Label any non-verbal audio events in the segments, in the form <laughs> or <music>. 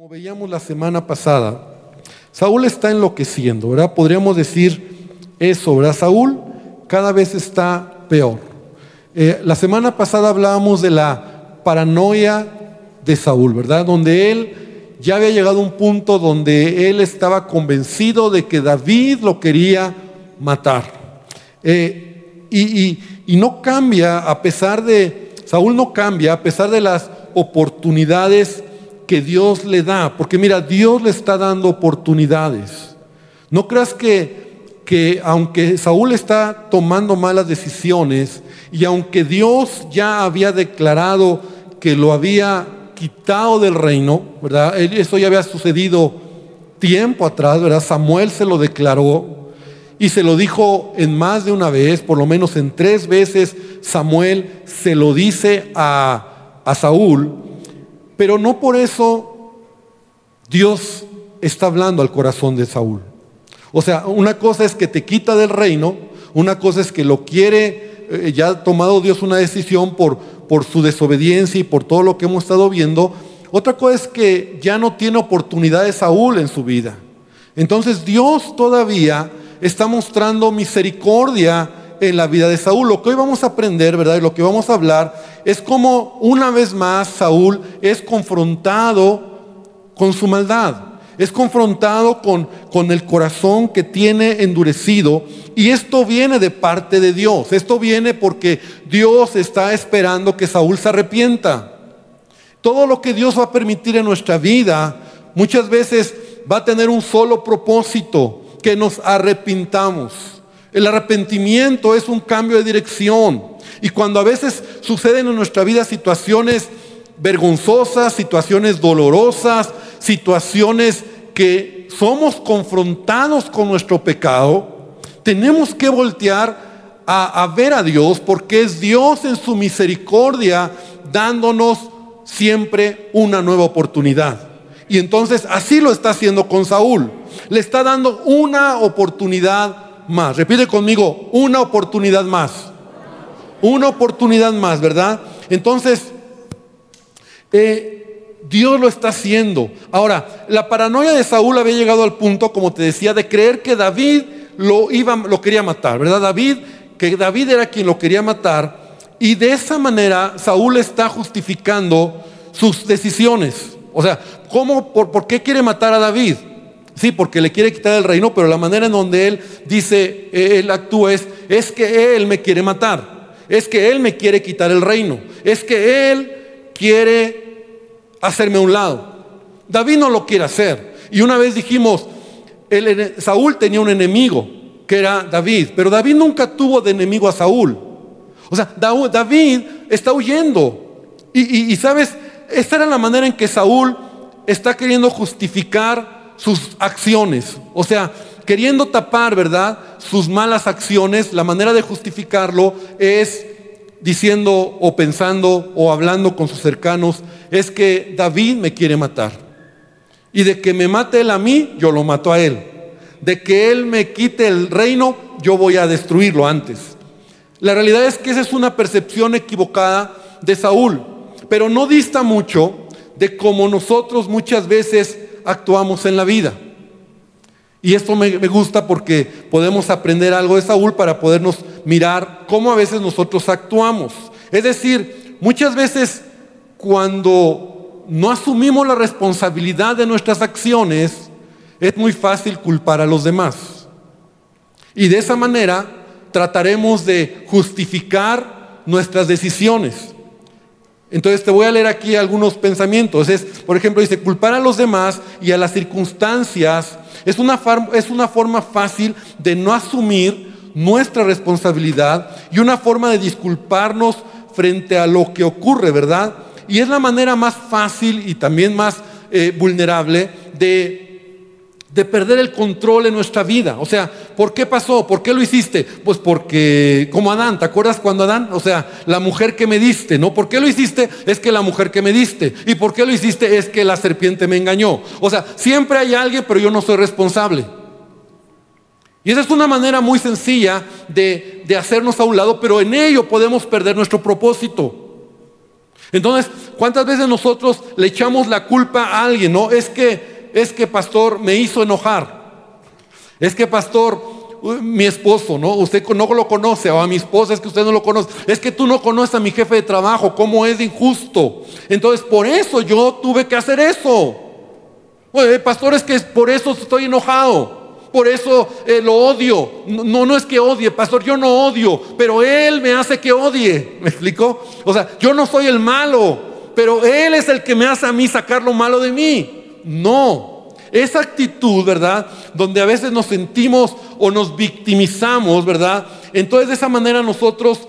Como veíamos la semana pasada, Saúl está enloqueciendo, ¿verdad? Podríamos decir eso, ¿verdad? Saúl cada vez está peor. Eh, la semana pasada hablábamos de la paranoia de Saúl, ¿verdad? Donde él ya había llegado a un punto donde él estaba convencido de que David lo quería matar. Eh, y no cambia a pesar de, Saúl no cambia a pesar de las oportunidades que Dios le da, porque mira, Dios le está dando oportunidades. No creas que, que aunque Saúl está tomando malas decisiones y aunque Dios ya había declarado que lo había quitado del reino, ¿verdad? Eso ya había sucedido tiempo atrás, ¿verdad? Samuel se lo declaró y se lo dijo en más de una vez, por lo menos en tres veces Samuel se lo dice a, a Saúl pero no por eso Dios está hablando al corazón de Saúl. O sea, una cosa es que te quita del reino, una cosa es que lo quiere, eh, ya ha tomado Dios una decisión por, por su desobediencia y por todo lo que hemos estado viendo. Otra cosa es que ya no tiene oportunidad de Saúl en su vida. Entonces Dios todavía está mostrando misericordia en la vida de Saúl. Lo que hoy vamos a aprender, ¿verdad? Y lo que vamos a hablar es cómo una vez más Saúl es confrontado con su maldad. Es confrontado con, con el corazón que tiene endurecido. Y esto viene de parte de Dios. Esto viene porque Dios está esperando que Saúl se arrepienta. Todo lo que Dios va a permitir en nuestra vida muchas veces va a tener un solo propósito, que nos arrepintamos. El arrepentimiento es un cambio de dirección. Y cuando a veces suceden en nuestra vida situaciones vergonzosas, situaciones dolorosas, situaciones que somos confrontados con nuestro pecado, tenemos que voltear a, ver a Dios porque es Dios en su misericordia dándonos siempre una nueva oportunidad. Y entonces así lo está haciendo con Saúl. Le está dando una oportunidad más. Repite conmigo, una oportunidad más. Una oportunidad más, ¿verdad? Entonces, eh, Dios lo está haciendo. Ahora, la paranoia de Saúl había llegado al punto, como te decía, de creer que David lo, iba, lo quería matar, ¿verdad? David, que David era quien lo quería matar. Y de esa manera Saúl está justificando sus decisiones. O sea, ¿cómo, por, ¿por qué quiere matar a David? Sí, porque le quiere quitar el reino, pero la manera en donde él dice, él actúa es, es que él me quiere matar, es que él me quiere quitar el reino, es que él quiere hacerme a un lado. David no lo quiere hacer. Y una vez dijimos, Saúl tenía un enemigo, que era David, pero David nunca tuvo de enemigo a Saúl. O sea, David está huyendo. Y, y sabes, esta era la manera en que Saúl está queriendo justificar sus acciones. O sea, queriendo tapar, ¿verdad? Sus malas acciones, la manera de justificarlo es diciendo o pensando o hablando con sus cercanos, es que David me quiere matar. Y de que me mate él a mí, yo lo mato a él. De que él me quite el reino, yo voy a destruirlo antes. La realidad es que esa es una percepción equivocada de Saúl, pero no dista mucho de cómo nosotros muchas veces actuamos en la vida. Y esto me, gusta porque podemos aprender algo de Saúl para podernos mirar cómo a veces nosotros actuamos. Es decir, muchas veces cuando no asumimos la responsabilidad de nuestras acciones, es muy fácil culpar a los demás. Y de esa manera trataremos de justificar nuestras decisiones. Entonces te voy a leer aquí algunos pensamientos. Es, por ejemplo, dice, culpar a los demás y a las circunstancias es una, es una forma fácil de no asumir nuestra responsabilidad y una forma de disculparnos frente a lo que ocurre, ¿verdad? Y es la manera más fácil y también más eh, vulnerable de de perder el control en nuestra vida. O sea, ¿por qué pasó? ¿Por qué lo hiciste? Pues porque, como Adán, ¿te acuerdas cuando Adán? O sea, la mujer que me diste, ¿no? ¿Por qué lo hiciste? Es que la mujer que me diste. ¿Y por qué lo hiciste? Es que la serpiente me engañó. O sea, siempre hay alguien, pero yo no soy responsable. Y esa es una manera muy sencilla de, de hacernos a un lado, pero en ello podemos perder nuestro propósito. Entonces, ¿cuántas veces nosotros le echamos la culpa a alguien? No, es que, es que pastor me hizo enojar. Es que pastor, mi esposo, ¿no? Usted no lo conoce, o a mi esposa es que usted no lo conoce. Es que tú no conoces a mi jefe de trabajo, cómo es injusto. Entonces, por eso yo tuve que hacer eso. Pastor, es que por eso estoy enojado. Por eso eh, lo odio. No, no es que odie, pastor, yo no odio, pero Él me hace que odie. ¿Me explico? O sea, yo no soy el malo, pero Él es el que me hace a mí sacar lo malo de mí. No. Esa actitud, ¿verdad? Donde a veces nos sentimos o nos victimizamos, ¿verdad? Entonces de esa manera nosotros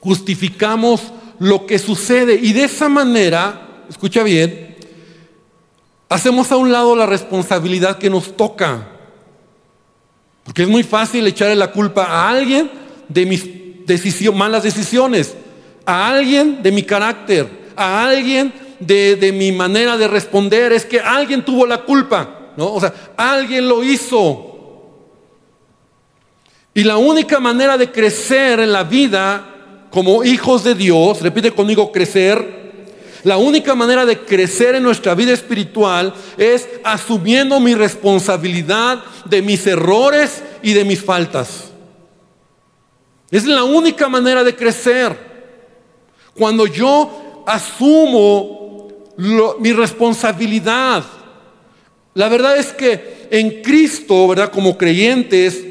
justificamos lo que sucede y de esa manera, escucha bien, hacemos a un lado la responsabilidad que nos toca. Porque es muy fácil echarle la culpa a alguien de mis malas decisiones, a alguien de mi carácter, a alguien de, mi manera de responder. Es que alguien tuvo la culpa, ¿no? O sea, alguien lo hizo. Y la única manera de crecer en la vida como hijos de Dios, repite conmigo, crecer, la única manera de crecer en nuestra vida espiritual es asumiendo mi responsabilidad de mis errores y de mis faltas. Es la única manera de crecer. Cuando yo asumo mi responsabilidad. La verdad es que en Cristo, ¿verdad? Como creyentes,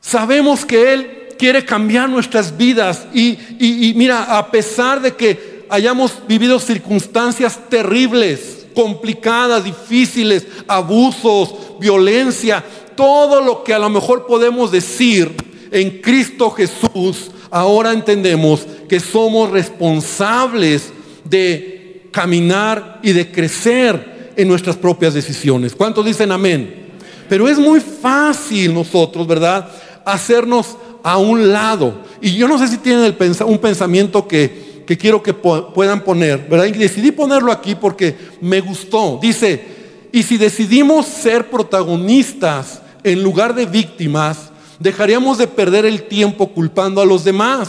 sabemos que Él quiere cambiar nuestras vidas. Y, y mira, a pesar de que hayamos vivido circunstancias terribles, complicadas, difíciles, abusos, violencia, todo lo que a lo mejor podemos decir en Cristo Jesús, ahora entendemos que somos responsables de caminar y de crecer en nuestras propias decisiones. ¿Cuántos dicen amén? Pero es muy fácil nosotros, ¿verdad? Hacernos a un lado. Y yo no sé si tienen un pensamiento que que quiero que puedan poner, ¿verdad? Y decidí ponerlo aquí porque me gustó. Dice, y si decidimos ser protagonistas en lugar de víctimas, dejaríamos de perder el tiempo culpando a los demás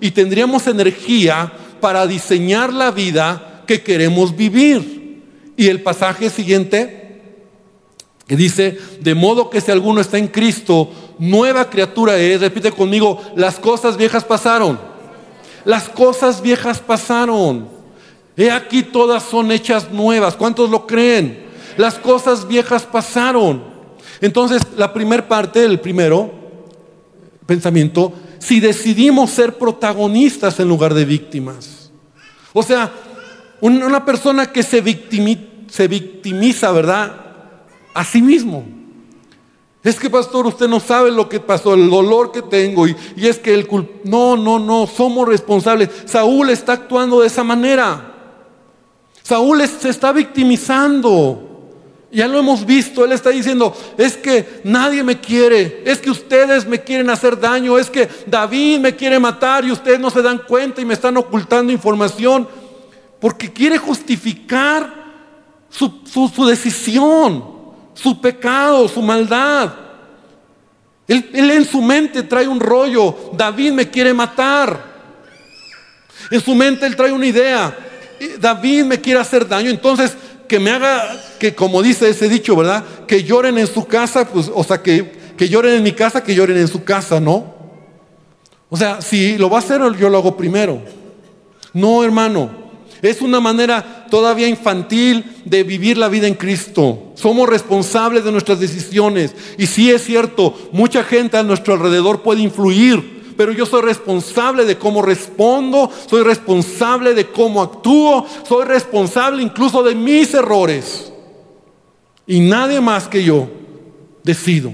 y tendríamos energía para diseñar la vida que queremos vivir. Y el pasaje siguiente, que dice, de modo que si alguno está en Cristo, nueva criatura es, repite conmigo, las cosas viejas pasaron las cosas viejas pasaron. He aquí todas son hechas nuevas. ¿Cuántos lo creen? Las cosas viejas pasaron. Entonces, la primera parte, el primero pensamiento, si decidimos ser protagonistas en lugar de víctimas. O sea, una persona que se, victimiza, ¿verdad? A sí mismo. Es que pastor, usted no sabe lo que pasó, el dolor que tengo. Y, es que el No, no, no, somos responsables. Saúl está actuando de esa manera. Saúl se está victimizando. Ya lo hemos visto, él está diciendo, es que nadie me quiere, es que ustedes me quieren hacer daño, es que David me quiere matar y ustedes no se dan cuenta y me están ocultando información, porque quiere justificar su decisión su pecado, su maldad. Él, en su mente trae un rollo, David me quiere matar. En su mente él trae una idea, David me quiere hacer daño, entonces que me haga, que como dice ese dicho, ¿verdad? Que lloren en su casa, pues, o sea, que, que lloren en mi casa, que lloren en su casa, ¿no? O sea, si lo va a hacer, yo lo hago primero. No, hermano. Es una manera todavía infantil de vivir la vida en Cristo. Somos responsables de nuestras decisiones. Y sí es cierto, mucha gente a nuestro alrededor puede influir, pero yo soy responsable de cómo respondo, soy responsable de cómo actúo, soy responsable incluso de mis errores. Y nadie más que yo decido.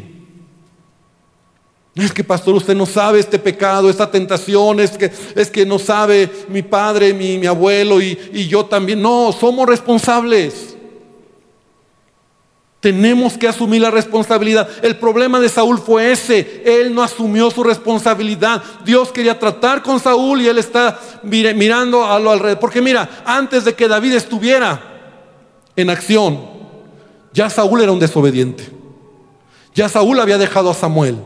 Es que pastor, usted no sabe este pecado, esta tentación, es que, es que no sabe mi padre, mi, abuelo y, y yo también. No, somos responsables. Tenemos que asumir la responsabilidad. El problema de Saúl fue ese. Él no asumió su responsabilidad. Dios quería tratar con Saúl y él está mirando a lo alrededor. Porque mira, antes de que David estuviera en acción, ya Saúl era un desobediente. Ya Saúl había dejado a Samuel.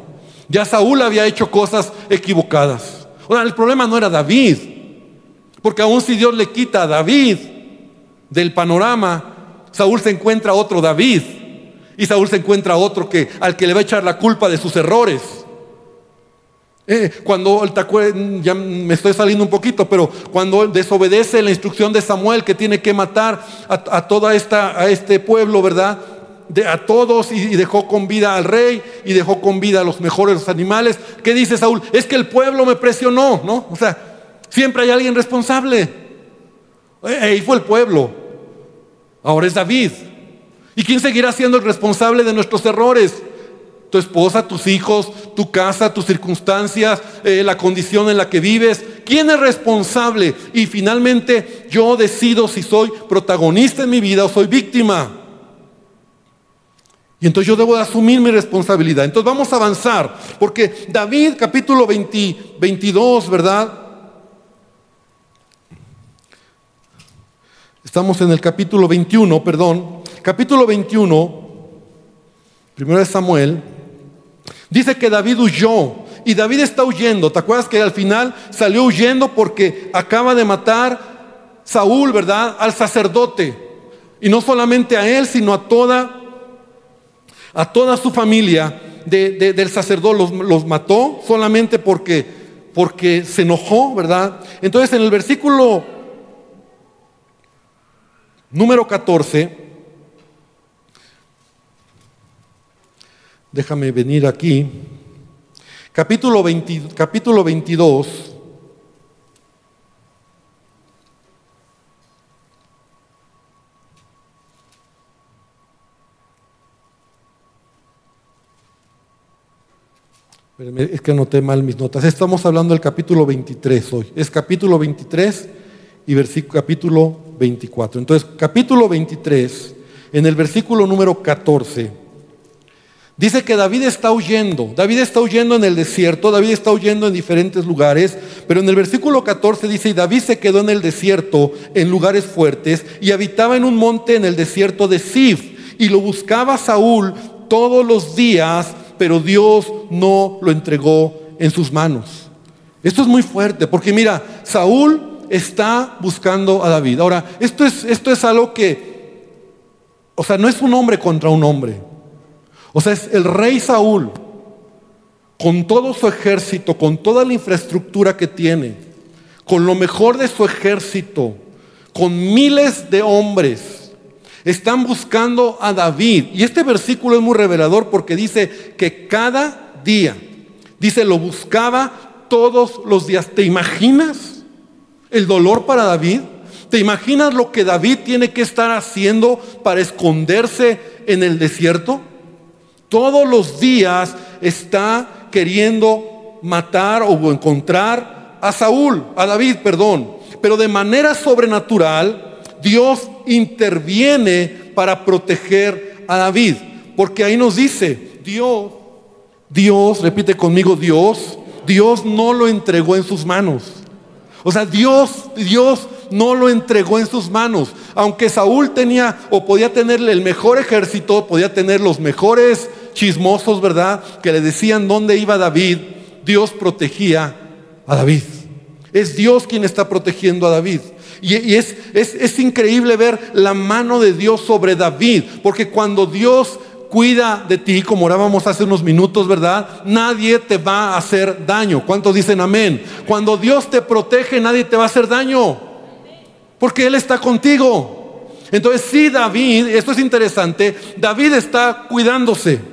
Ya Saúl había hecho cosas equivocadas. Ahora, el problema no era David. Porque aún si Dios le quita a David del panorama, Saúl se encuentra otro David. Y Saúl se encuentra otro que, al que le va a echar la culpa de sus errores. Eh, cuando ya me estoy saliendo un poquito, pero cuando desobedece la instrucción de Samuel que tiene que matar a, toda esta, a este pueblo, ¿verdad? De, a todos y, y, dejó con vida al rey y dejó con vida a los mejores animales. ¿Qué dice Saúl? Es que el pueblo me presionó, ¿no? O sea, siempre hay alguien responsable. Eh, ahí fue el pueblo. Ahora es David. ¿Y quién seguirá siendo el responsable de nuestros errores? tu esposa, tus hijos, tu casa, tus circunstancias, eh, la condición en la que vives. ¿Quién es responsable? Y finalmente yo decido si soy protagonista en mi vida o soy víctima. Y entonces yo debo de asumir mi responsabilidad. Entonces vamos a avanzar, porque David capítulo 22, ¿verdad? Estamos en el capítulo 21, perdón. Capítulo 21, primero de Samuel. Dice que David huyó y David está huyendo. ¿Te acuerdas que al final salió huyendo porque acaba de matar Saúl, ¿verdad? Al sacerdote. Y no solamente a él, sino a toda, a toda su familia del sacerdote. Los, los, mató solamente porque, porque se enojó, ¿verdad? Entonces en el versículo número 14 Déjame venir aquí. Capítulo, capítulo 22. Es que anoté mal mis notas. Estamos hablando del capítulo 23 hoy. Es capítulo 23 y versículo, capítulo 24. Entonces, capítulo 23, en el versículo número 14. Dice que David está huyendo. David está huyendo en el desierto, David está huyendo en diferentes lugares, pero en el versículo 14 dice, y David se quedó en el desierto, en lugares fuertes, y habitaba en un monte en el desierto de Sif, y lo buscaba Saúl todos los días, pero Dios no lo entregó en sus manos. Esto es muy fuerte, porque mira, Saúl está buscando a David. Ahora, esto es, esto es algo que, o sea, no es un hombre contra un hombre. O sea, es el rey Saúl, con todo su ejército, con toda la infraestructura que tiene, con lo mejor de su ejército, con miles de hombres, están buscando a David. Y este versículo es muy revelador porque dice que cada día, dice, lo buscaba todos los días. ¿Te imaginas el dolor para David? ¿Te imaginas lo que David tiene que estar haciendo para esconderse en el desierto? Todos los días está queriendo matar o encontrar a Saúl, a David, perdón. Pero de manera sobrenatural, Dios interviene para proteger a David. Porque ahí nos dice, Dios, Dios, repite conmigo, Dios, Dios no lo entregó en sus manos. O sea, Dios, Dios no lo entregó en sus manos. Aunque Saúl tenía o podía tenerle el mejor ejército, podía tener los mejores chismosos, ¿verdad? Que le decían dónde iba David, Dios protegía a David. Es Dios quien está protegiendo a David. Y, es, es, increíble ver la mano de Dios sobre David, porque cuando Dios cuida de ti, como orábamos hace unos minutos, ¿verdad? Nadie te va a hacer daño. ¿Cuántos dicen amén? Cuando Dios te protege, nadie te va a hacer daño, porque Él está contigo. Entonces, sí, David, esto es interesante, David está cuidándose.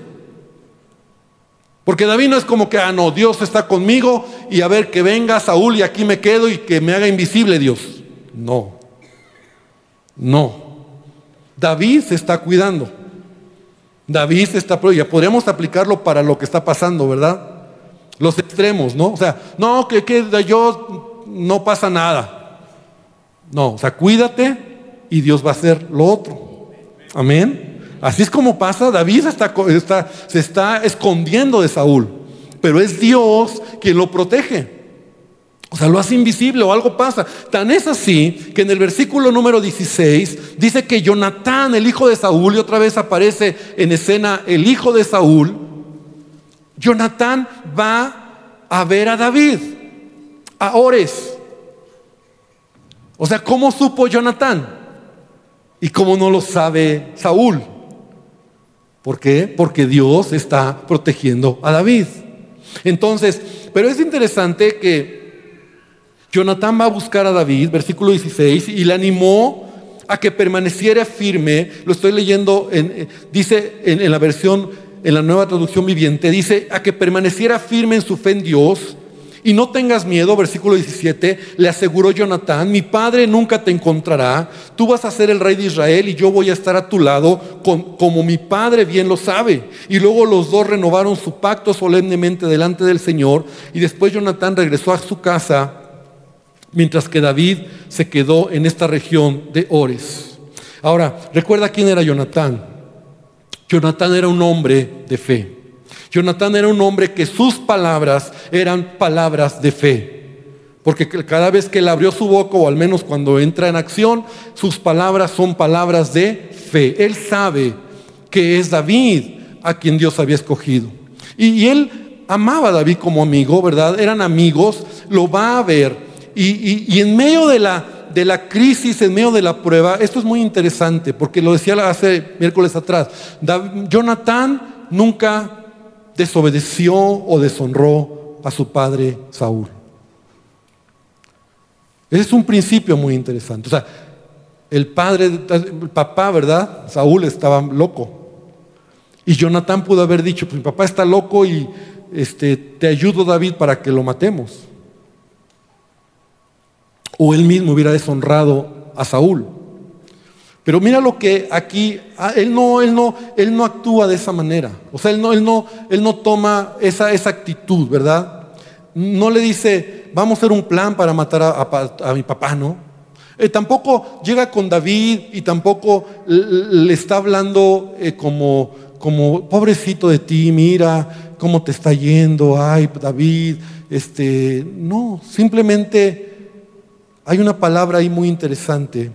Porque David no es como que, ah, no, Dios está conmigo y a ver que venga Saúl y aquí me quedo y que me haga invisible Dios. No, no. David se está cuidando. David se está, ya podríamos aplicarlo para lo que está pasando, ¿verdad? Los extremos, ¿no? O sea, no, que, que yo no pasa nada. No, o sea, cuídate y Dios va a hacer lo otro. Amén. Así es como pasa, David se está escondiendo de Saúl, pero es Dios quien lo protege. O sea, lo hace invisible o algo pasa. Tan es así que en el versículo número 16 dice que Jonatán, el hijo de Saúl, y otra vez aparece en escena el hijo de Saúl, Jonatán va a ver a David, a Ores. O sea, ¿cómo supo Jonatán? ¿Y cómo no lo sabe Saúl? ¿Por qué? Porque Dios está protegiendo a David. Entonces, pero es interesante que Jonatán va a buscar a David, versículo 16, y le animó a que permaneciera firme. Lo estoy leyendo, en, eh, dice en la versión, en la nueva traducción viviente, dice a que permaneciera firme en su fe en Dios y no tengas miedo, versículo 17, le aseguró Jonatán, mi padre nunca te encontrará, tú vas a ser el rey de Israel y yo voy a estar a tu lado como mi padre bien lo sabe. Y luego los dos renovaron su pacto solemnemente delante del Señor y después Jonatán regresó a su casa mientras que David se quedó en esta región de Ores. Ahora, recuerda quién era Jonatán. Jonatán era un hombre de fe. Jonatán era un hombre que sus palabras eran palabras de fe. Porque cada vez que él abrió su boca, o al menos cuando entra en acción, sus palabras son palabras de fe. Él sabe que es David a quien Dios había escogido. Y, él amaba a David como amigo, ¿verdad? Eran amigos, lo va a ver. Y, en medio de la, de la crisis, en medio de la prueba, esto es muy interesante, porque lo decía hace miércoles atrás, Jonatán nunca desobedeció o deshonró a su padre Saúl. Ese es un principio muy interesante. O sea, el padre, el papá, ¿verdad? Saúl estaba loco. Y Jonatán pudo haber dicho, pues mi papá está loco y este, te ayudo David para que lo matemos. O él mismo hubiera deshonrado a Saúl. Pero mira lo que aquí, ah, él no, él no, él no actúa de esa manera. O sea, él no, él no, él no toma esa, esa actitud, ¿verdad? No le dice, vamos a hacer un plan para matar a, mi papá, ¿no? Eh, tampoco llega con David y tampoco le está hablando eh, como, como, pobrecito de ti, mira cómo te está yendo, ay, David, este, no, simplemente hay una palabra ahí muy interesante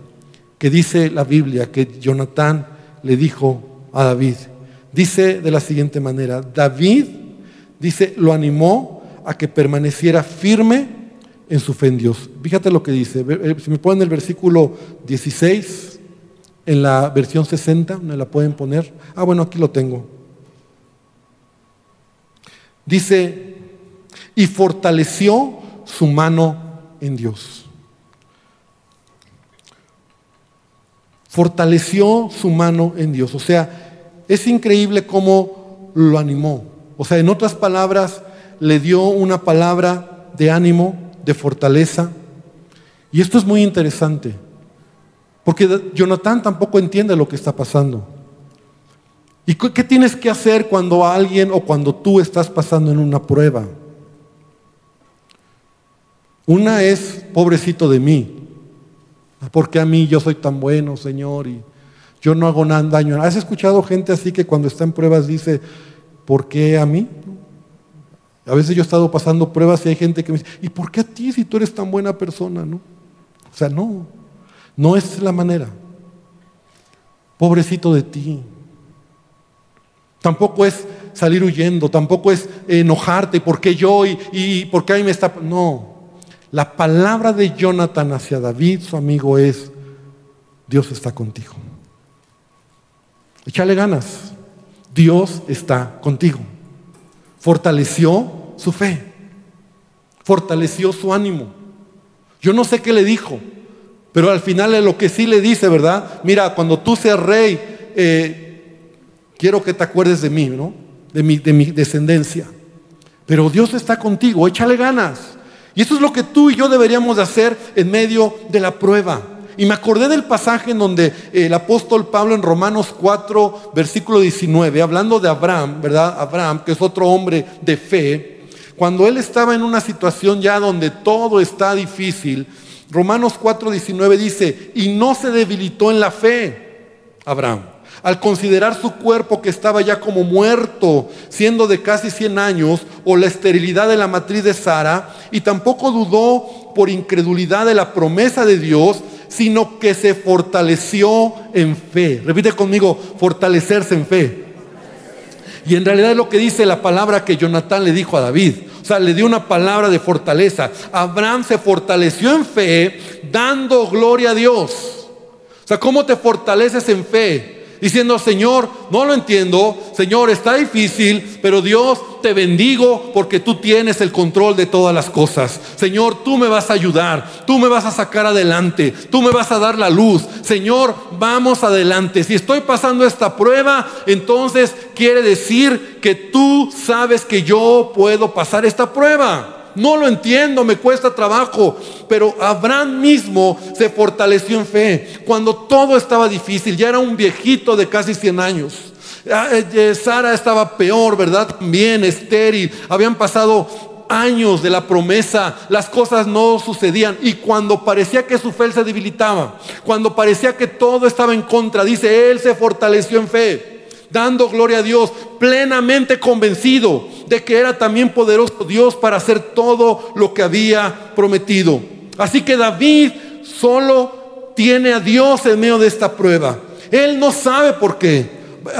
que dice la Biblia que Jonatán le dijo a David. Dice de la siguiente manera, David, dice, lo animó a que permaneciera firme en su fe en Dios. Fíjate lo que dice, eh, si me ponen el versículo 16 en la versión 60, ¿me la pueden poner? Ah, bueno, aquí lo tengo. Dice, y fortaleció su mano en Dios. Fortaleció su mano en Dios. O sea, es increíble cómo lo animó. O sea, en otras palabras, le dio una palabra de ánimo, de fortaleza. Y esto es muy interesante, porque Jonathan tampoco entiende lo que está pasando. ¿Y qué tienes que hacer cuando alguien o cuando tú estás pasando en una prueba? Una es, pobrecito de mí, porque a mí yo soy tan bueno, Señor, y yo no hago nada daño? ¿Has escuchado gente así que cuando está en pruebas dice, ¿por qué a mí? A veces yo he estado pasando pruebas y hay gente que me dice, ¿y por qué a ti si tú eres tan buena persona? ¿no? O sea, no, no es la manera. Pobrecito de ti. Tampoco es salir huyendo, tampoco es enojarte, ¿por qué yo y, y por qué a mí me está... No, la palabra de Jonathan hacia David, su amigo, es, Dios está contigo. Échale ganas. Dios está contigo. Fortaleció su fe. Fortaleció su ánimo. Yo no sé qué le dijo, pero al final es lo que sí le dice, ¿verdad? Mira, cuando tú seas rey, eh, quiero que te acuerdes de mí, ¿no? De mi, de mi descendencia. Pero Dios está contigo, échale ganas. Y eso es lo que tú y yo deberíamos de hacer en medio de la prueba. Y me acordé del pasaje en donde el apóstol Pablo en Romanos 4, versículo 19, hablando de Abraham, ¿verdad? Abraham, que es otro hombre de fe, cuando él estaba en una situación ya donde todo está difícil, Romanos 4, 19 dice, y no se debilitó en la fe, Abraham al considerar su cuerpo que estaba ya como muerto, siendo de casi 100 años, o la esterilidad de la matriz de Sara, y tampoco dudó por incredulidad de la promesa de Dios, sino que se fortaleció en fe. Repite conmigo, fortalecerse en fe. Y en realidad es lo que dice la palabra que Jonatán le dijo a David. O sea, le dio una palabra de fortaleza. Abraham se fortaleció en fe, dando gloria a Dios. O sea, ¿cómo te fortaleces en fe? Diciendo, Señor, no lo entiendo, Señor, está difícil, pero Dios te bendigo porque tú tienes el control de todas las cosas. Señor, tú me vas a ayudar, tú me vas a sacar adelante, tú me vas a dar la luz. Señor, vamos adelante. Si estoy pasando esta prueba, entonces quiere decir que tú sabes que yo puedo pasar esta prueba. No lo entiendo, me cuesta trabajo. Pero Abraham mismo se fortaleció en fe. Cuando todo estaba difícil, ya era un viejito de casi 100 años. Ah, eh, eh, Sara estaba peor, ¿verdad? También estéril. Habían pasado años de la promesa, las cosas no sucedían. Y cuando parecía que su fe se debilitaba, cuando parecía que todo estaba en contra, dice, él se fortaleció en fe dando gloria a Dios, plenamente convencido de que era también poderoso Dios para hacer todo lo que había prometido. Así que David solo tiene a Dios en medio de esta prueba. Él no sabe por qué.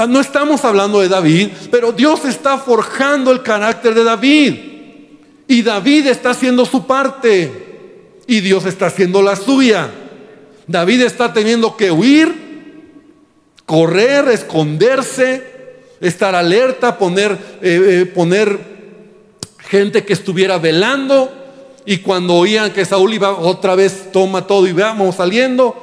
No estamos hablando de David, pero Dios está forjando el carácter de David. Y David está haciendo su parte. Y Dios está haciendo la suya. David está teniendo que huir correr, esconderse, estar alerta, poner, eh, eh, poner gente que estuviera velando. Y cuando oían que Saúl iba otra vez, toma todo y vamos saliendo.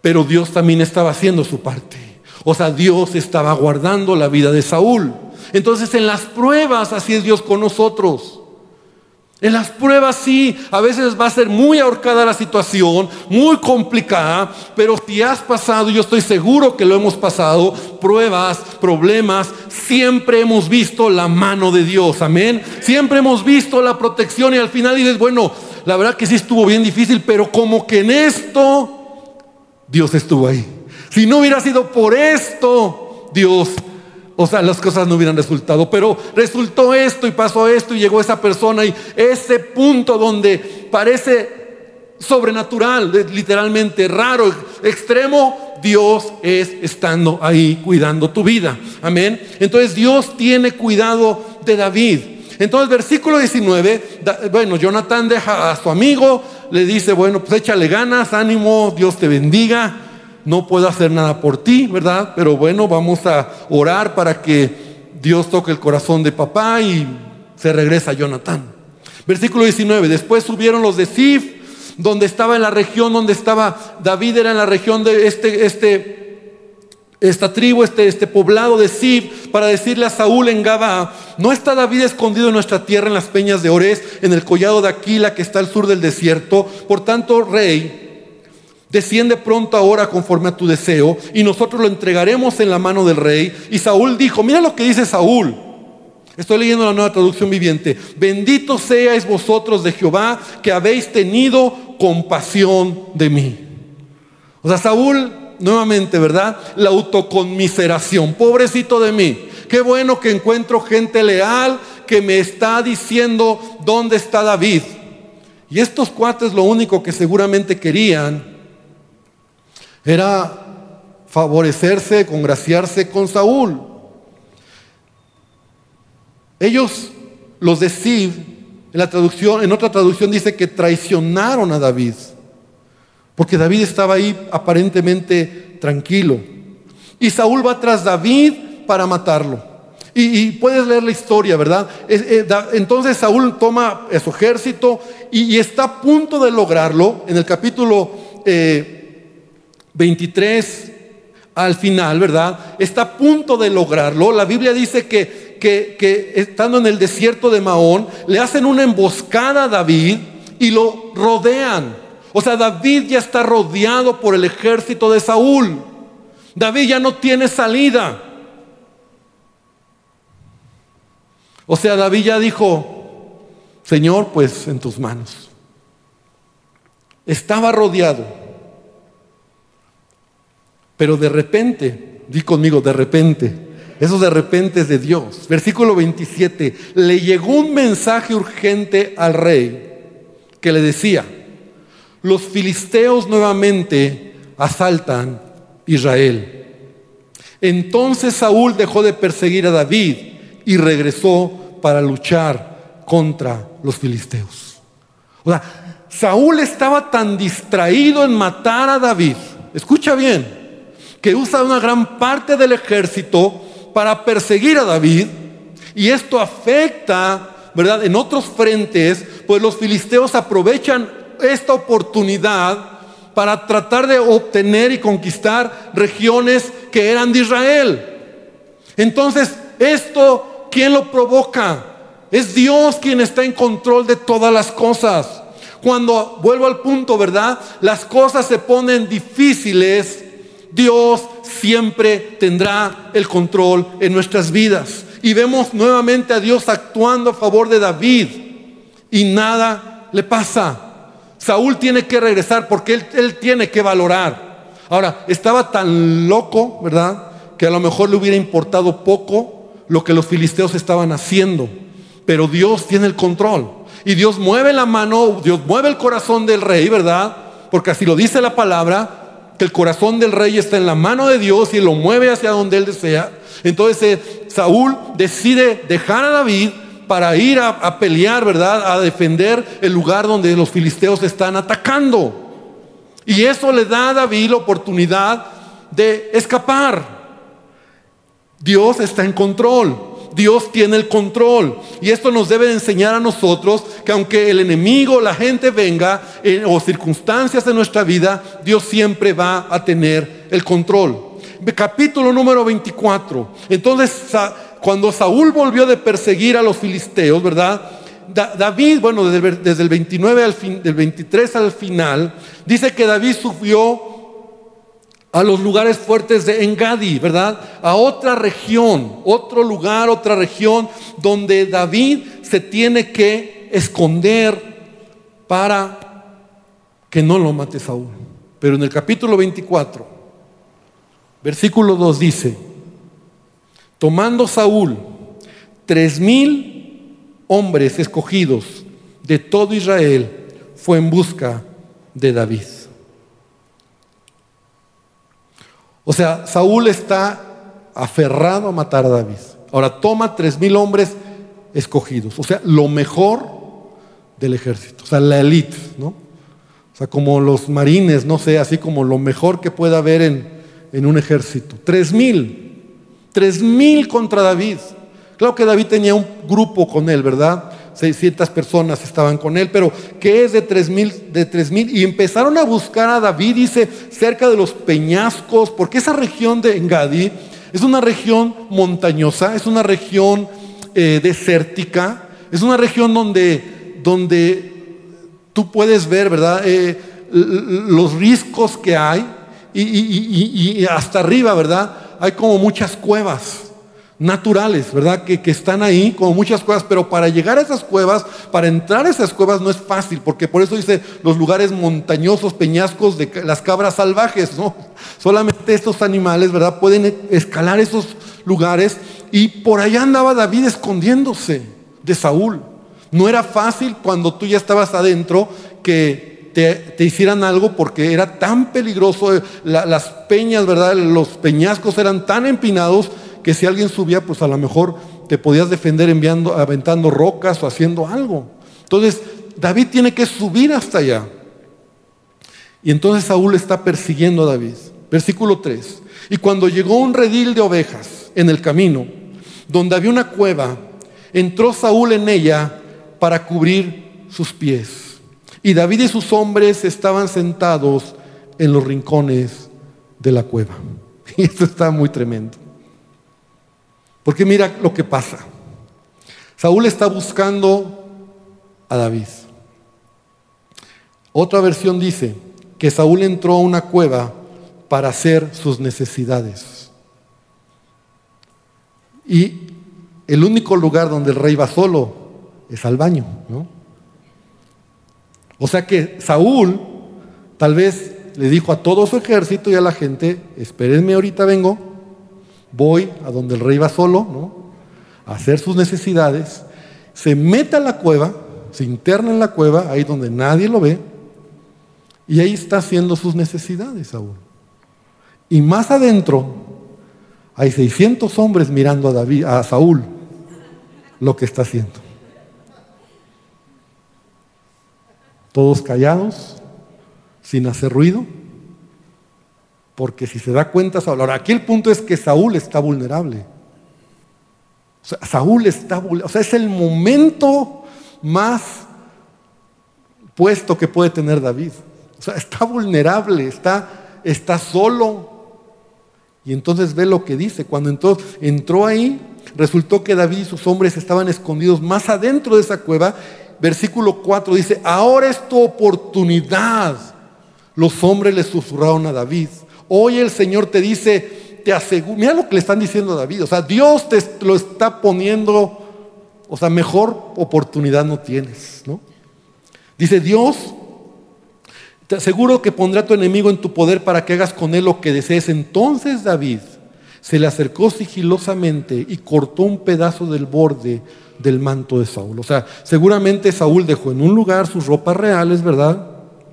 Pero Dios también estaba haciendo su parte. O sea, Dios estaba guardando la vida de Saúl. Entonces en las pruebas así es Dios con nosotros. En las pruebas sí, a veces va a ser muy ahorcada la situación, muy complicada, pero si has pasado, yo estoy seguro que lo hemos pasado, pruebas, problemas, siempre hemos visto la mano de Dios, amén. Siempre hemos visto la protección y al final dices, bueno, la verdad que sí estuvo bien difícil, pero como que en esto Dios estuvo ahí. Si no hubiera sido por esto, Dios o sea, las cosas no hubieran resultado. Pero resultó esto y pasó esto y llegó esa persona y ese punto donde parece sobrenatural, literalmente raro, extremo, Dios es estando ahí cuidando tu vida. Amén. Entonces Dios tiene cuidado de David. Entonces versículo 19, bueno, Jonathan deja a su amigo, le dice, bueno, pues échale ganas, ánimo, Dios te bendiga no puedo hacer nada por ti, ¿verdad? Pero bueno, vamos a orar para que Dios toque el corazón de papá y se regresa Jonathan. Versículo 19, después subieron los de Sif, donde estaba en la región donde estaba David, era en la región de este, este, esta tribu, este, este poblado de Sif, para decirle a Saúl en Gaba, ¿no está David escondido en nuestra tierra en las peñas de Ores, en el collado de Aquila que está al sur del desierto? Por tanto, rey, Desciende pronto ahora conforme a tu deseo y nosotros lo entregaremos en la mano del rey. Y Saúl dijo, mira lo que dice Saúl. Estoy leyendo la nueva traducción viviente. Bendito seáis vosotros de Jehová que habéis tenido compasión de mí. O sea, Saúl, nuevamente, ¿verdad? La autoconmiseración. Pobrecito de mí. Qué bueno que encuentro gente leal que me está diciendo dónde está David. Y estos cuates lo único que seguramente querían era favorecerse, congraciarse con Saúl. Ellos, los de Sib, en otra traducción dice que traicionaron a David, porque David estaba ahí aparentemente tranquilo. Y Saúl va tras David para matarlo. Y, puedes leer la historia, ¿verdad? Eh, entonces Saúl toma su ejército y, está a punto de lograrlo. En el capítulo eh, 23 al final, ¿verdad? Está a punto de lograrlo. La Biblia dice que, que, estando en el desierto de Mahón, le hacen una emboscada a David y lo rodean. O sea, David ya está rodeado por el ejército de Saúl. David ya no tiene salida. O sea, David ya dijo, Señor, pues en tus manos. Estaba rodeado. Pero de repente, di conmigo, de repente, eso de repente es de Dios. Versículo 27, le llegó un mensaje urgente al rey que le decía, los filisteos nuevamente asaltan Israel. Entonces Saúl dejó de perseguir a David y regresó para luchar contra los filisteos. O sea, Saúl estaba tan distraído en matar a David, escucha bien, que usa una gran parte del ejército para perseguir a David y esto afecta, ¿verdad? En otros frentes, pues los filisteos aprovechan esta oportunidad para tratar de obtener y conquistar regiones que eran de Israel. Entonces, esto, ¿quién lo provoca? Es Dios quien está en control de todas las cosas. Cuando vuelvo al punto, ¿verdad? Las cosas se ponen difíciles, Dios siempre tendrá el control en nuestras vidas. Y vemos nuevamente a Dios actuando a favor de David y nada le pasa. Saúl tiene que regresar porque él, tiene que valorar. Ahora, estaba tan loco, ¿verdad? Que a lo mejor le hubiera importado poco lo que los filisteos estaban haciendo. Pero Dios tiene el control. Y Dios mueve la mano, Dios mueve el corazón del rey, ¿verdad? Porque así lo dice la palabra, que el corazón del rey está en la mano de Dios y lo mueve hacia donde él desea. Entonces eh, Saúl decide dejar a David para ir a, a, pelear, ¿verdad? A defender el lugar donde los filisteos están atacando. Y eso le da a David la oportunidad de escapar. Dios está en control. Dios tiene el control. Y esto nos debe enseñar a nosotros que aunque el enemigo, la gente venga eh, o circunstancias de nuestra vida, Dios siempre va a tener el control. Capítulo número 24. Entonces, cuando Saúl volvió de perseguir a los filisteos, ¿verdad? David, bueno, desde, el 29 al fin, del 23 al final, dice que David subió a los lugares fuertes de Engadi, ¿verdad? A otra región, otro lugar, otra región donde David se tiene que esconder para que no lo mate Saúl. Pero en el capítulo 24, versículo 2 dice, tomando Saúl tres mil hombres escogidos de todo Israel, fue en busca de David. O sea, Saúl está aferrado a matar a David. Ahora toma tres mil hombres escogidos, o sea, lo mejor del ejército, o sea, la élite, ¿no? O sea, como los marines, no sé, así como lo mejor que pueda haber en, en un ejército. Tres mil, tres mil contra David. Claro que David tenía un grupo con él, ¿verdad? 600 personas estaban con él, pero ¿qué es de tres mil? De tres mil y empezaron a buscar a David, dice, cerca de los peñascos, porque esa región de Engadí es una región montañosa, es una región eh, desértica, es una región donde, donde tú puedes ver, ¿verdad? Eh, los riscos que hay y hasta arriba, ¿verdad? Hay como muchas cuevas naturales, ¿verdad? Que, que, están ahí como muchas cosas, pero para llegar a esas cuevas, para entrar a esas cuevas no es fácil, porque por eso dice los lugares montañosos, peñascos de las cabras salvajes, ¿no? <laughs> Solamente estos animales, ¿verdad? Pueden escalar esos lugares y por allá andaba David escondiéndose de Saúl. No era fácil cuando tú ya estabas adentro que te, hicieran algo porque era tan peligroso, la, las peñas, ¿verdad? Los peñascos eran tan empinados que si alguien subía, pues a lo mejor te podías defender enviando, aventando rocas o haciendo algo. Entonces, David tiene que subir hasta allá. Y entonces Saúl está persiguiendo a David. Versículo 3. Y cuando llegó un redil de ovejas en el camino, donde había una cueva, entró Saúl en ella para cubrir sus pies. Y David y sus hombres estaban sentados en los rincones de la cueva. <laughs> Y esto está muy tremendo. Porque mira lo que pasa. Saúl está buscando a David. Otra versión dice que Saúl entró a una cueva para hacer sus necesidades. Y el único lugar donde el rey va solo es al baño, ¿no? O sea que Saúl tal vez le dijo a todo su ejército y a la gente, espérenme ahorita vengo, voy a donde el rey va solo, ¿no? A hacer sus necesidades, se mete a la cueva, se interna en la cueva, ahí donde nadie lo ve, y ahí está haciendo sus necesidades Saúl. Y más adentro hay 600 hombres mirando a, David, a Saúl lo que está haciendo. todos callados, sin hacer ruido, porque si se da cuenta Saúl, ahora aquí el punto es que Saúl está vulnerable. O sea, Saúl está vulnerable, o sea, es el momento más puesto que puede tener David. O sea, está vulnerable, está, está solo. Y entonces ve lo que dice. Cuando entró, entró ahí, resultó que David y sus hombres estaban escondidos más adentro de esa cueva. Versículo 4 dice, ahora es tu oportunidad. Los hombres le susurraron a David. Hoy el Señor te dice, te aseguro, mira lo que le están diciendo a David. O sea, Dios te lo está poniendo, o sea, mejor oportunidad no tienes, ¿no? Dice Dios, te aseguro que pondrá a tu enemigo en tu poder para que hagas con él lo que desees. Entonces David se le acercó sigilosamente y cortó un pedazo del borde del manto de Saúl. O sea, seguramente Saúl dejó en un lugar sus ropas reales, ¿verdad?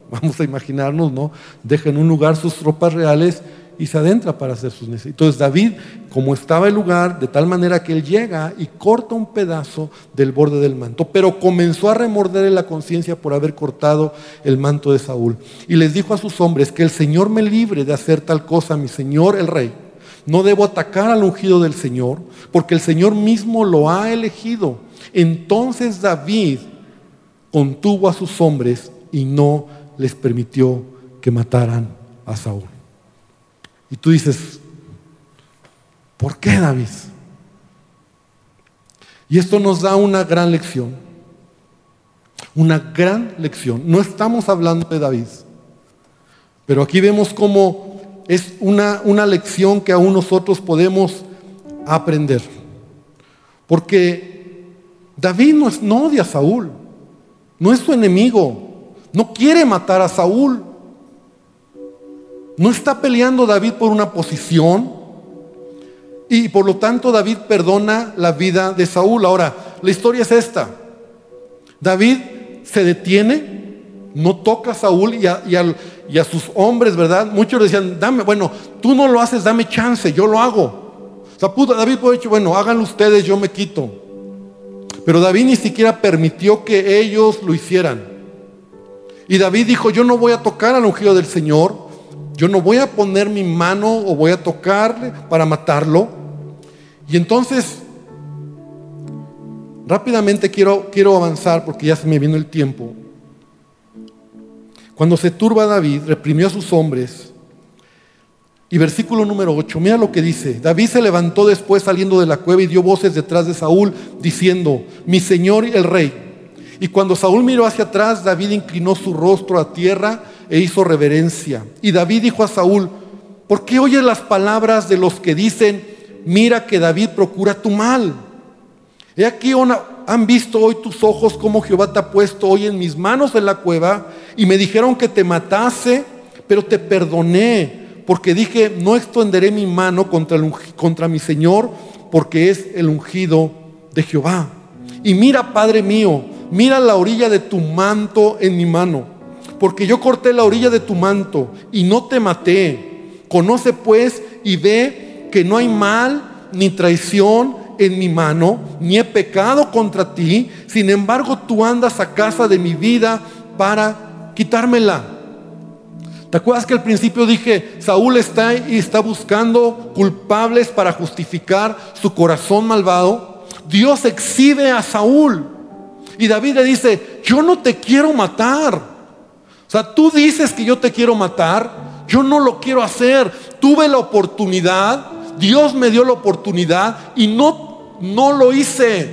<laughs> Vamos a imaginarnos, ¿no? Deja en un lugar sus ropas reales y se adentra para hacer sus necesidades. Entonces David, como estaba el lugar, de tal manera que él llega y corta un pedazo del borde del manto, pero comenzó a remorder la conciencia por haber cortado el manto de Saúl. Y les dijo a sus hombres que el Señor me libre de hacer tal cosa, mi Señor el rey. No debo atacar al ungido del Señor, porque el Señor mismo lo ha elegido. Entonces David contuvo a sus hombres y no les permitió que mataran a Saúl. Y tú dices, ¿por qué David? Y esto nos da una gran lección. Una gran lección. No estamos hablando de David. Pero aquí vemos cómo es una, una lección que aún nosotros podemos aprender. Porque David no, es, no odia a Saúl. No es su enemigo. No quiere matar a Saúl. No está peleando David por una posición. Y por lo tanto David perdona la vida de Saúl. Ahora, la historia es esta. David se detiene, no toca a Saúl y a, sus hombres, ¿verdad? Muchos decían, dame, bueno, tú no lo haces, dame chance, yo lo hago. O sea, David puede decir, bueno, háganlo ustedes, yo me quito. Pero David ni siquiera permitió que ellos lo hicieran. Y David dijo, yo no voy a tocar al ungido del Señor, yo no voy a poner mi mano o voy a tocarle para matarlo. Y entonces, rápidamente quiero, quiero avanzar porque ya se me vino el tiempo. Cuando se turba David, reprimió a sus hombres. Y versículo número 8, mira lo que dice. David se levantó después saliendo de la cueva y dio voces detrás de Saúl diciendo, mi señor el rey. Y cuando Saúl miró hacia atrás, David inclinó su rostro a tierra e hizo reverencia. Y David dijo a Saúl, ¿por qué oyes las palabras de los que dicen, mira que David procura tu mal? He aquí han visto hoy tus ojos como Jehová te ha puesto hoy en mis manos en la cueva y me dijeron que te matase, pero te perdoné porque dije, no extenderé mi mano contra, contra mi Señor porque es el ungido de Jehová. Y mira, Padre mío, mira la orilla de tu manto en mi mano porque yo corté la orilla de tu manto y no te maté. Conoce pues y ve que no hay mal ni traición en mi mano, ni he pecado contra ti. Sin embargo, tú andas a casa de mi vida para quitármela. ¿Te acuerdas que al principio dije, Saúl está y está buscando culpables para justificar su corazón malvado? Dios exhibe a Saúl. Y David le dice, yo no te quiero matar. O sea, tú dices que yo te quiero matar, yo no lo quiero hacer. Tuve la oportunidad, Dios me dio la oportunidad y no, no lo hice.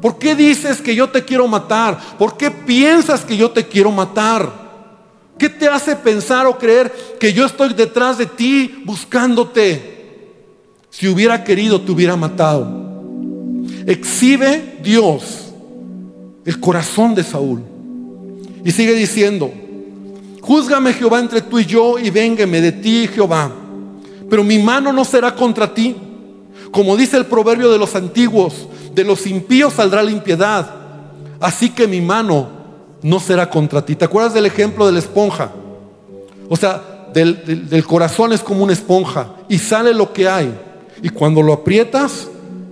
¿Por qué dices que yo te quiero matar? ¿Por qué piensas que yo te quiero matar? ¿Qué te hace pensar o creer que yo estoy detrás de ti buscándote? Si hubiera querido, te hubiera matado. Exhibe Dios el corazón de Saúl. Y sigue diciendo, júzgame Jehová entre tú y yo y véngame de ti Jehová. Pero mi mano no será contra ti. Como dice el proverbio de los antiguos, de los impíos saldrá la impiedad. Así que mi mano no será contra ti. ¿Te acuerdas del ejemplo de la esponja? O sea, del, del corazón es como una esponja y sale lo que hay. Y cuando lo aprietas,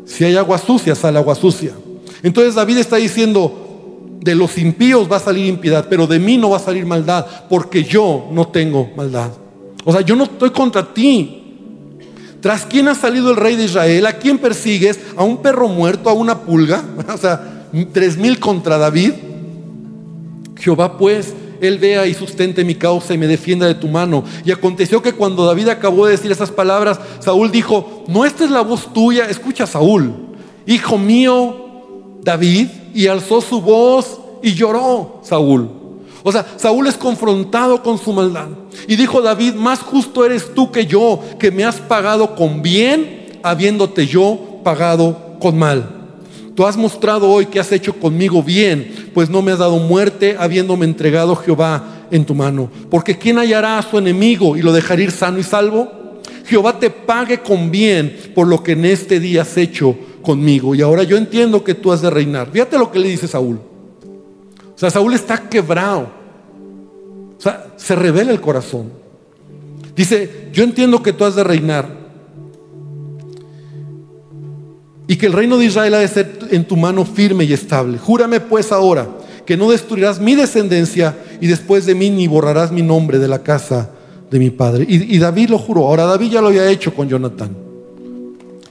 si hay agua sucia, sale agua sucia. Entonces David está diciendo, de los impíos va a salir impiedad, pero de mí no va a salir maldad, porque yo no tengo maldad. O sea, yo no estoy contra ti. ¿Tras quién ha salido el rey de Israel? ¿A quién persigues? ¿A un perro muerto? ¿A una pulga? <laughs> O sea, tres mil contra David. Jehová pues, él vea y sustente mi causa y me defienda de tu mano. Y aconteció que cuando David acabó de decir esas palabras, Saúl dijo, no esta es la voz tuya, escucha Saúl, hijo mío David, y alzó su voz y lloró Saúl. O sea, Saúl es confrontado con su maldad. Y dijo David, más justo eres tú que yo, que me has pagado con bien, habiéndote yo pagado con mal. Tú has mostrado hoy que has hecho conmigo bien, pues no me has dado muerte, habiéndome entregado Jehová en tu mano. Porque ¿quién hallará a su enemigo y lo dejará ir sano y salvo? Jehová te pague con bien por lo que en este día has hecho conmigo. Y ahora yo entiendo que tú has de reinar. Fíjate lo que le dice Saúl. O sea, Saúl está quebrado. O sea, se revela el corazón. Dice, yo entiendo que tú has de reinar. Y que el reino de Israel ha de ser en tu mano firme y estable. Júrame pues ahora que no destruirás mi descendencia y después de mí ni borrarás mi nombre de la casa de mi padre. Y, y David lo juró. Ahora David ya lo había hecho con Jonatán.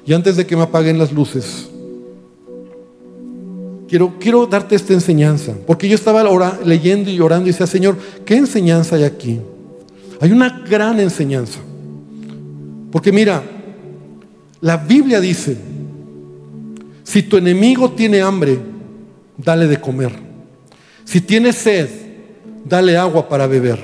Y antes de que me apaguen las luces, quiero, quiero darte esta enseñanza. Porque yo estaba ahora leyendo y orando y decía, Señor, ¿qué enseñanza hay aquí? Hay una gran enseñanza. Porque mira, la Biblia dice, si tu enemigo tiene hambre, dale de comer. Si tiene sed, dale agua para beber.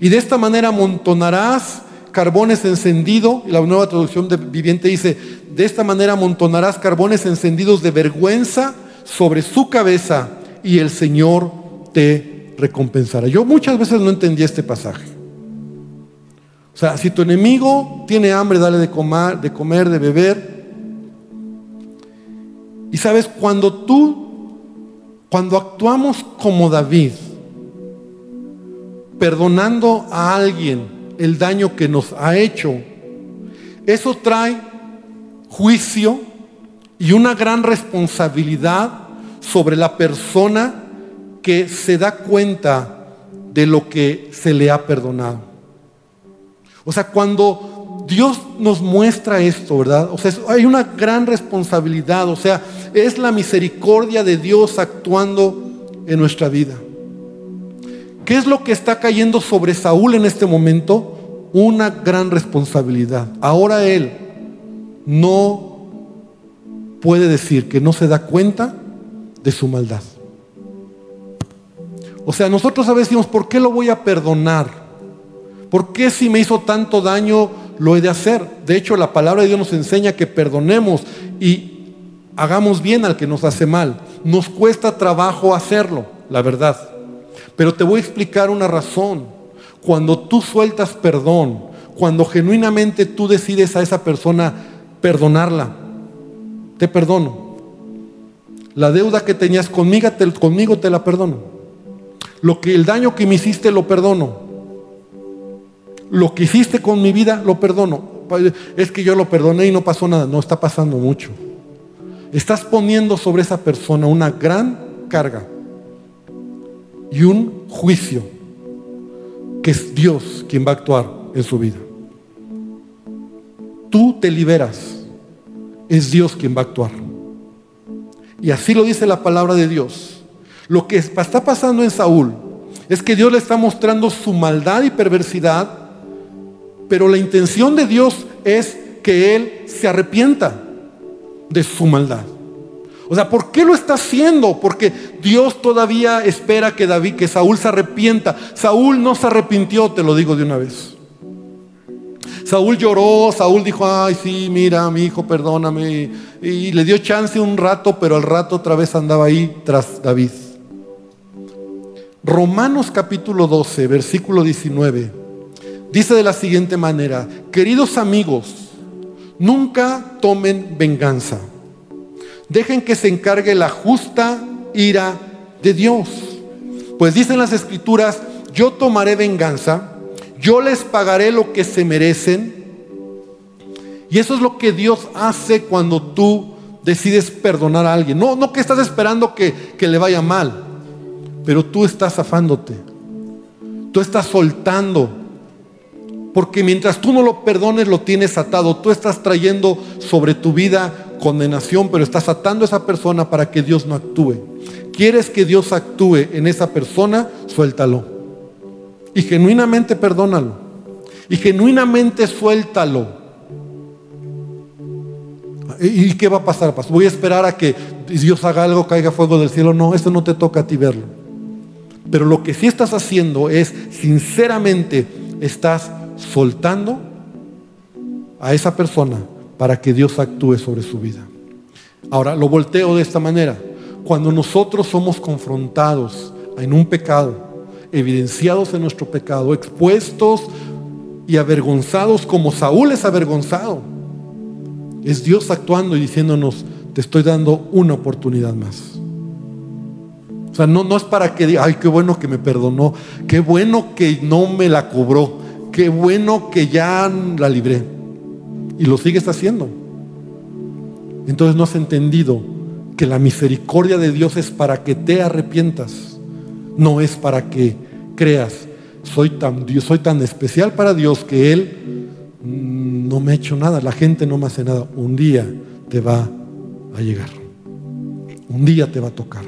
Y de esta manera amontonarás carbones encendidos, y la nueva traducción de viviente dice, de esta manera amontonarás carbones encendidos de vergüenza sobre su cabeza y el Señor te recompensará. Yo muchas veces no entendí este pasaje. O sea, si tu enemigo tiene hambre, dale de comer, de comer, de beber. Y sabes, cuando tú, cuando actuamos como David, perdonando a alguien, el daño que nos ha hecho. Eso trae juicio y una gran responsabilidad sobre la persona que se da cuenta de lo que se le ha perdonado. O sea, cuando Dios nos muestra esto, ¿verdad? O sea, hay una gran responsabilidad, o sea, es la misericordia de Dios actuando en nuestra vida. ¿Qué es lo que está cayendo sobre Saúl en este momento? Una gran responsabilidad. Ahora él no puede decir que no se da cuenta de su maldad. O sea, nosotros a veces decimos, ¿por qué lo voy a perdonar? ¿Por qué si me hizo tanto daño lo he de hacer? De hecho, la palabra de Dios nos enseña que perdonemos y hagamos bien al que nos hace mal. Nos cuesta trabajo hacerlo, la verdad. Pero te voy a explicar una razón. Cuando tú sueltas perdón, cuando genuinamente tú decides a esa persona perdonarla, te perdono. La deuda que tenías conmigo te, la perdono. Lo que el daño que me hiciste lo perdono. Lo que hiciste con mi vida lo perdono. Es que yo lo perdoné y no pasó nada. No está pasando mucho. Estás poniendo sobre esa persona una gran carga y un juicio que es Dios quien va a actuar en su vida. Tú te liberas, es Dios quien va a actuar. Y así lo dice la palabra de Dios. Lo que está pasando en Saúl es que Dios le está mostrando su maldad y perversidad, pero la intención de Dios es que él se arrepienta de su maldad. O sea, ¿por qué lo está haciendo? Porque Dios todavía espera que David, que Saúl se arrepienta. Saúl no se arrepintió, te lo digo de una vez. Saúl lloró, Saúl dijo, ay, sí, mira, mi hijo, perdóname. Y le dio chance un rato, pero al rato otra vez andaba ahí tras David. Romanos capítulo 12, versículo 19, dice de la siguiente manera, queridos amigos, nunca tomen venganza Dejen que se encargue la justa ira de Dios. Pues dicen las escrituras, yo tomaré venganza, yo les pagaré lo que se merecen. Y eso es lo que Dios hace cuando tú decides perdonar a alguien. No, no que estás esperando que, que le vaya mal. pero tú estás afándote. Tú estás soltando. Porque mientras tú no lo perdones, lo tienes atado. Tú estás trayendo sobre tu vida condenación, pero estás atando a esa persona para que Dios no actúe. ¿Quieres que Dios actúe en esa persona? Suéltalo. Y genuinamente perdónalo. Y genuinamente suéltalo. ¿Y qué va a pasar? Voy a esperar a que Dios haga algo, caiga fuego del cielo. No, eso no te toca a ti verlo. Pero lo que sí estás haciendo es, sinceramente, estás soltando a esa persona para que Dios actúe sobre su vida. Ahora, lo volteo de esta manera. Cuando nosotros somos confrontados en un pecado, evidenciados en nuestro pecado, expuestos y avergonzados como Saúl es avergonzado, es Dios actuando y diciéndonos, te estoy dando una oportunidad más. O sea, no, no es para que diga, ay, qué bueno que me perdonó, qué bueno que no me la cobró, qué bueno que ya la libré. Y lo sigues haciendo. Entonces no has entendido que la misericordia de Dios es para que te arrepientas, no es para que creas, soy tan, soy tan especial para Dios que Él no me ha hecho nada, la gente no me hace nada. Un día te va a llegar. Un día te va a tocar.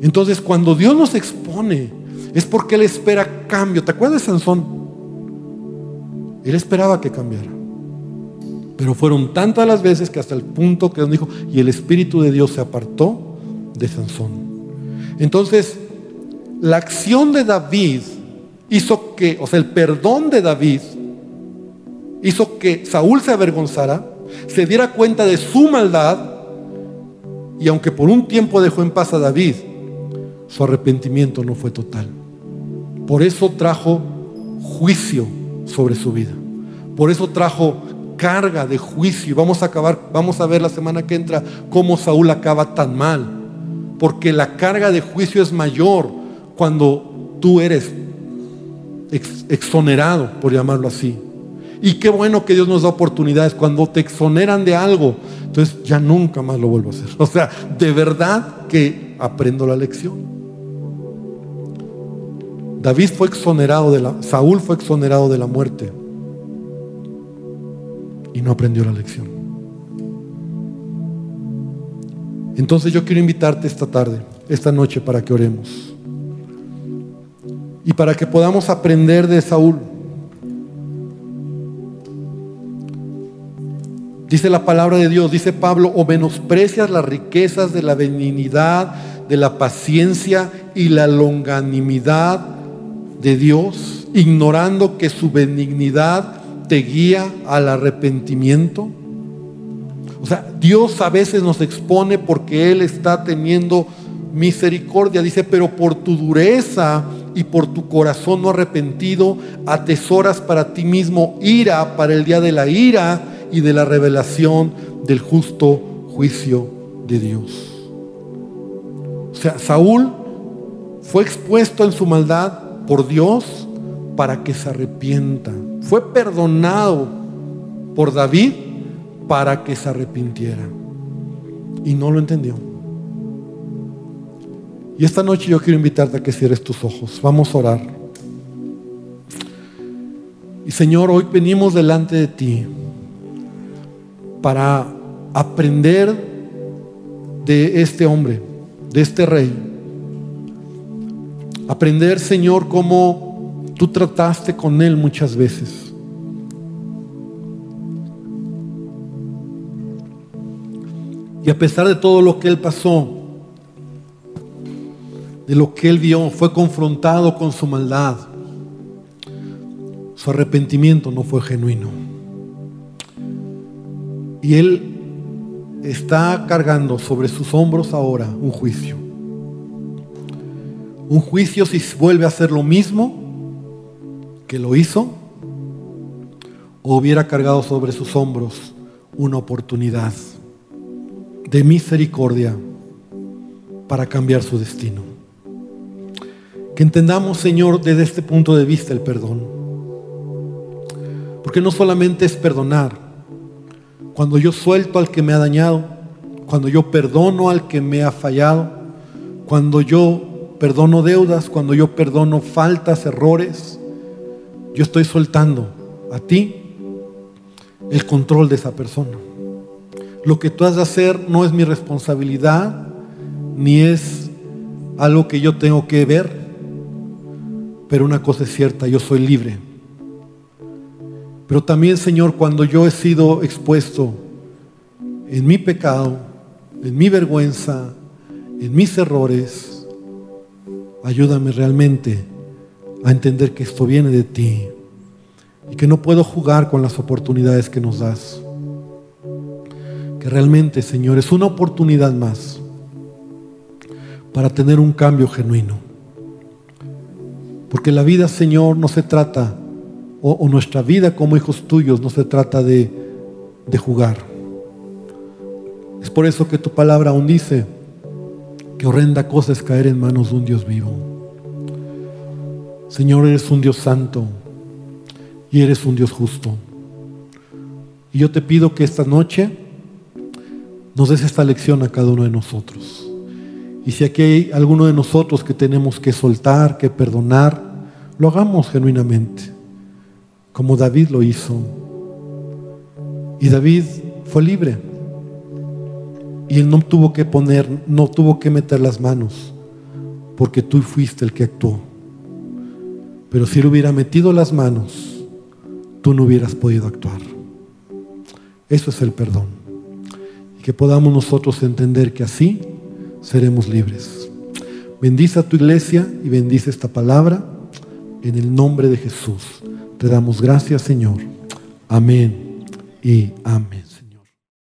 Entonces, cuando Dios nos expone, es porque Él espera cambio. ¿Te acuerdas de Sansón? Él esperaba que cambiara. Pero fueron tantas las veces que hasta el punto que dijo, y el Espíritu de Dios se apartó de Sansón. Entonces, la acción de David hizo que, o sea, el perdón de David hizo que Saúl se avergonzara, se diera cuenta de su maldad y aunque por un tiempo dejó en paz a David, su arrepentimiento no fue total. Por eso trajo juicio sobre su vida. Por eso trajo carga de juicio. Vamos a acabar, vamos a ver la semana que entra cómo Saúl acaba tan mal. Porque la carga de juicio es mayor cuando tú eres exonerado, por llamarlo así. Y qué bueno que Dios nos da oportunidades cuando te exoneran de algo. Entonces ya nunca más lo vuelvo a hacer. <laughs> O sea, de verdad que aprendo la lección. David fue exonerado de la, Saúl fue exonerado de la muerte y no aprendió la lección. Entonces yo quiero invitarte esta tarde, esta noche, para que oremos. Y para que podamos aprender de Saúl. Dice la palabra de Dios, dice Pablo, o menosprecias las riquezas de la benignidad, de la paciencia y la longanimidad de Dios, ignorando que su benignidad te guía al arrepentimiento. O sea, Dios a veces nos expone porque Él está teniendo misericordia. Dice, pero por tu dureza y por tu corazón no arrepentido, atesoras para ti mismo ira para el día de la ira y de la revelación del justo juicio de Dios. O sea, Saúl fue expuesto en su maldad por Dios para que se arrepienta. Fue perdonado por David para que se arrepintiera. Y no lo entendió. Y esta noche yo quiero invitarte a que cierres tus ojos. Vamos a orar. Y Señor, hoy venimos delante de ti para aprender de este hombre, de este rey. Aprender, Señor, cómo tú trataste con él muchas veces. Y a pesar de todo lo que él pasó, de lo que él vio, fue confrontado con su maldad. Su arrepentimiento no fue genuino. Y Él está cargando sobre sus hombros ahora un juicio. Un juicio si vuelve a hacer lo mismo que lo hizo o hubiera cargado sobre sus hombros una oportunidad de misericordia para cambiar su destino. Que entendamos, Señor, desde este punto de vista el perdón. Porque no solamente es perdonar, cuando yo suelto al que me ha dañado, cuando yo perdono al que me ha fallado, cuando yo perdono deudas, cuando yo perdono faltas, errores, yo estoy soltando a ti el control de esa persona. Lo que tú has de hacer no es mi responsabilidad, ni es algo que yo tengo que ver, pero una cosa es cierta, yo soy libre. Pero también, Señor, cuando yo he sido expuesto en mi pecado, en mi vergüenza, en mis errores, ayúdame realmente a entender que esto viene de ti y que no puedo jugar con las oportunidades que nos das. Que realmente, Señor, es una oportunidad más para tener un cambio genuino. Porque la vida, Señor, no se trata, o, nuestra vida como hijos tuyos, no se trata de, de jugar. Es por eso que tu palabra aún dice que horrenda cosa es caer en manos de un Dios vivo. Señor, eres un Dios santo y eres un Dios justo. Y yo te pido que esta noche nos des esta lección a cada uno de nosotros. Y si aquí hay alguno de nosotros que tenemos que soltar, que perdonar, lo hagamos genuinamente, como David lo hizo. Y David fue libre. Y él no tuvo que poner, no tuvo que meter las manos, porque tú fuiste el que actuó. Pero si él hubiera metido las manos, tú no hubieras podido actuar. Eso es el perdón. Y que podamos nosotros entender que así seremos libres. Bendice a tu iglesia y bendice esta palabra en el nombre de Jesús. Te damos gracias, Señor. Amén y amén.